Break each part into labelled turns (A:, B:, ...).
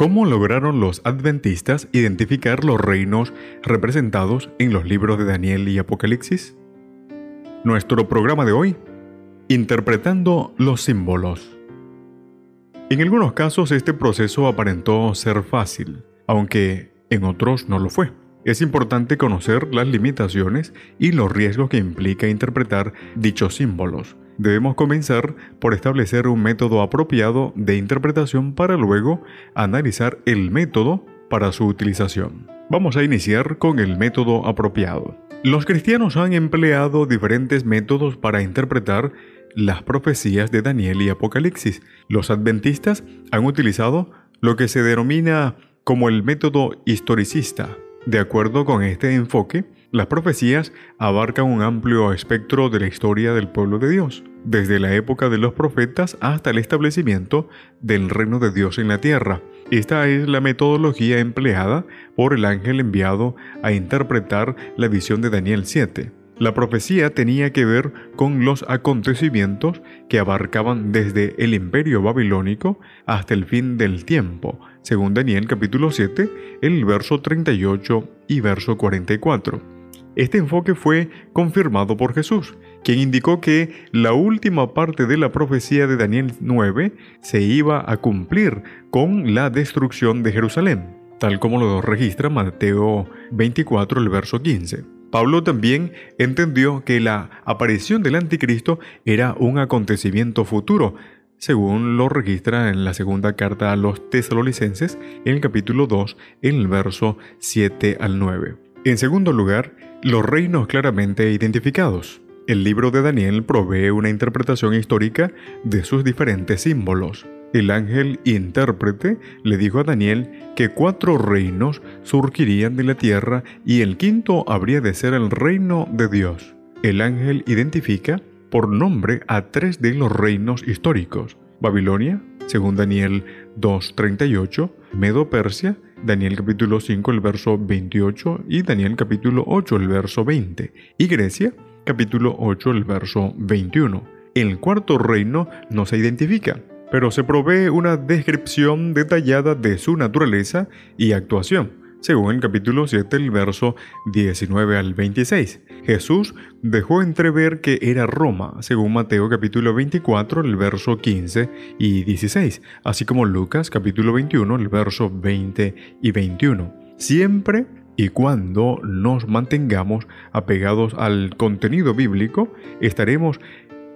A: ¿Cómo lograron los adventistas identificar los reinos representados en los libros de Daniel y Apocalipsis? Nuestro programa de hoy, interpretando los símbolos. En algunos casos este proceso aparentó ser fácil, aunque en otros no lo fue. Es importante conocer las limitaciones y los riesgos que implica interpretar dichos símbolos. Debemos comenzar por establecer un método apropiado de interpretación para luego analizar el método para su utilización. Vamos a iniciar con el método apropiado. Los cristianos han empleado diferentes métodos para interpretar las profecías de Daniel y Apocalipsis. Los adventistas han utilizado lo que se denomina como el método historicista de acuerdo con este enfoque, las profecías abarcan un amplio espectro de la historia del pueblo de Dios, desde la época de los profetas hasta el establecimiento del reino de Dios en la tierra. Esta es la metodología empleada por el ángel enviado a interpretar la visión de Daniel 7. La profecía tenía que ver con los acontecimientos que abarcaban desde el imperio babilónico hasta el fin del tiempo, según Daniel capítulo 7, el verso 38 y verso 44. Este enfoque fue confirmado por Jesús, quien indicó que la última parte de la profecía de Daniel 9 se iba a cumplir con la destrucción de Jerusalén, tal como lo registra Mateo 24, el verso 15. Pablo también entendió que la aparición del anticristo era un acontecimiento futuro, según lo registra en la segunda carta a los tesalonicenses, en el capítulo 2, en el verso 7 al 9. En segundo lugar, los reinos claramente identificados. El libro de Daniel provee una interpretación histórica de sus diferentes símbolos. El ángel intérprete le dijo a Daniel que cuatro reinos surgirían de la tierra y el quinto habría de ser el reino de Dios. El ángel identifica por nombre a tres de los reinos históricos, Babilonia, según Daniel 2.38, Medo-Persia, Daniel capítulo 5, el verso 28 y Daniel capítulo 8, el verso 20, y Grecia, capítulo 8, el verso 21. El cuarto reino no se identifica, pero se provee una descripción detallada de su naturaleza y actuación, según el capítulo 7, el verso 19 al 26. Jesús dejó entrever que era Roma, según Mateo capítulo 24, el verso 15 y 16, así como Lucas capítulo 21, el verso 20 y 21. Siempre y cuando nos mantengamos apegados al contenido bíblico, estaremos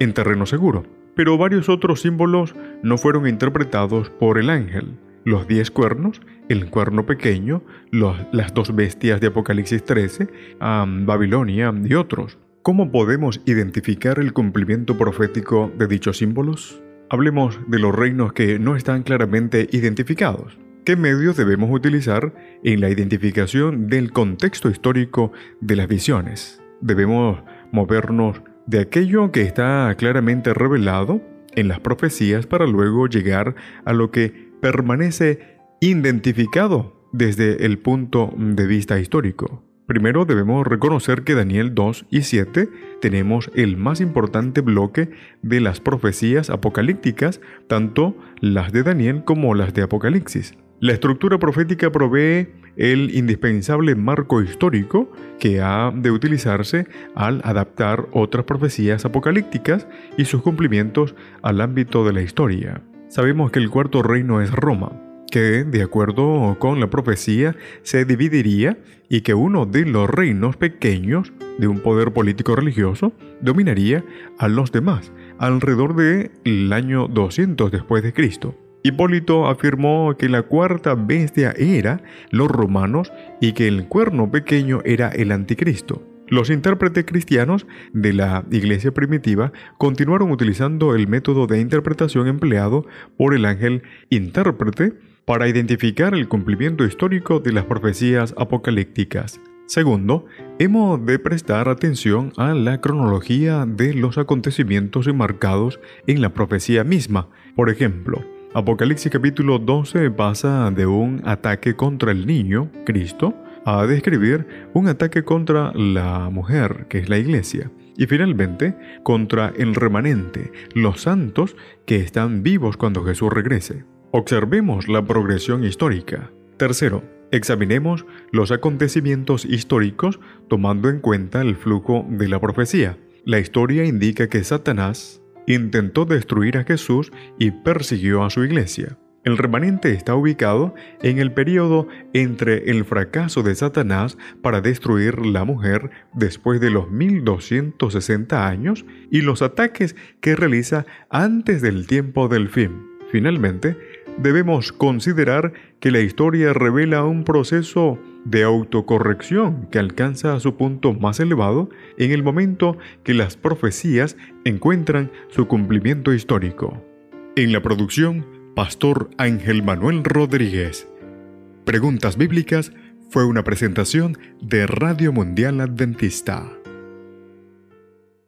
A: en terreno seguro pero varios otros símbolos no fueron interpretados por el ángel. Los diez cuernos, el cuerno pequeño, las dos bestias de Apocalipsis 13, Babilonia y otros. ¿Cómo podemos identificar el cumplimiento profético de dichos símbolos? Hablemos de los reinos que no están claramente identificados. ¿Qué medios debemos utilizar en la identificación del contexto histórico de las visiones? Debemos movernos de aquello que está claramente revelado en las profecías para luego llegar a lo que permanece identificado desde el punto de vista histórico. Primero debemos reconocer que Daniel 2 y 7 tenemos el más importante bloque de las profecías apocalípticas, tanto las de Daniel como las de Apocalipsis. La estructura profética provee el indispensable marco histórico que ha de utilizarse al adaptar otras profecías apocalípticas y sus cumplimientos al ámbito de la historia. Sabemos que el cuarto reino es Roma, que, de acuerdo con la profecía, se dividiría y que uno de los reinos pequeños de un poder político religioso dominaría a los demás alrededor del año 200 después de Cristo. Hipólito afirmó que la cuarta bestia era los romanos y que el cuerno pequeño era el anticristo. Los intérpretes cristianos de la iglesia primitiva continuaron utilizando el método de interpretación empleado por el ángel intérprete para identificar el cumplimiento histórico de las profecías apocalípticas. Segundo, hemos de prestar atención a la cronología de los acontecimientos enmarcados en la profecía misma. Por ejemplo, Apocalipsis capítulo 12 pasa de un ataque contra el niño, Cristo, a describir un ataque contra la mujer, que es la iglesia, y finalmente contra el remanente, los santos que están vivos cuando Jesús regrese. Observemos la progresión histórica. Tercero, examinemos los acontecimientos históricos tomando en cuenta el flujo de la profecía. La historia indica que Satanás intentó destruir a Jesús y persiguió a su iglesia. El remanente está ubicado en el periodo entre el fracaso de Satanás para destruir la mujer después de los 1260 años y los ataques que realiza antes del tiempo del fin. Finalmente, debemos considerar que la historia revela un proceso de autocorrección que alcanza su punto más elevado en el momento que las profecías encuentran su cumplimiento histórico. En la producción, Pastor Ángel Manuel Rodríguez. Preguntas Bíblicas fue una presentación de Radio Mundial Adventista.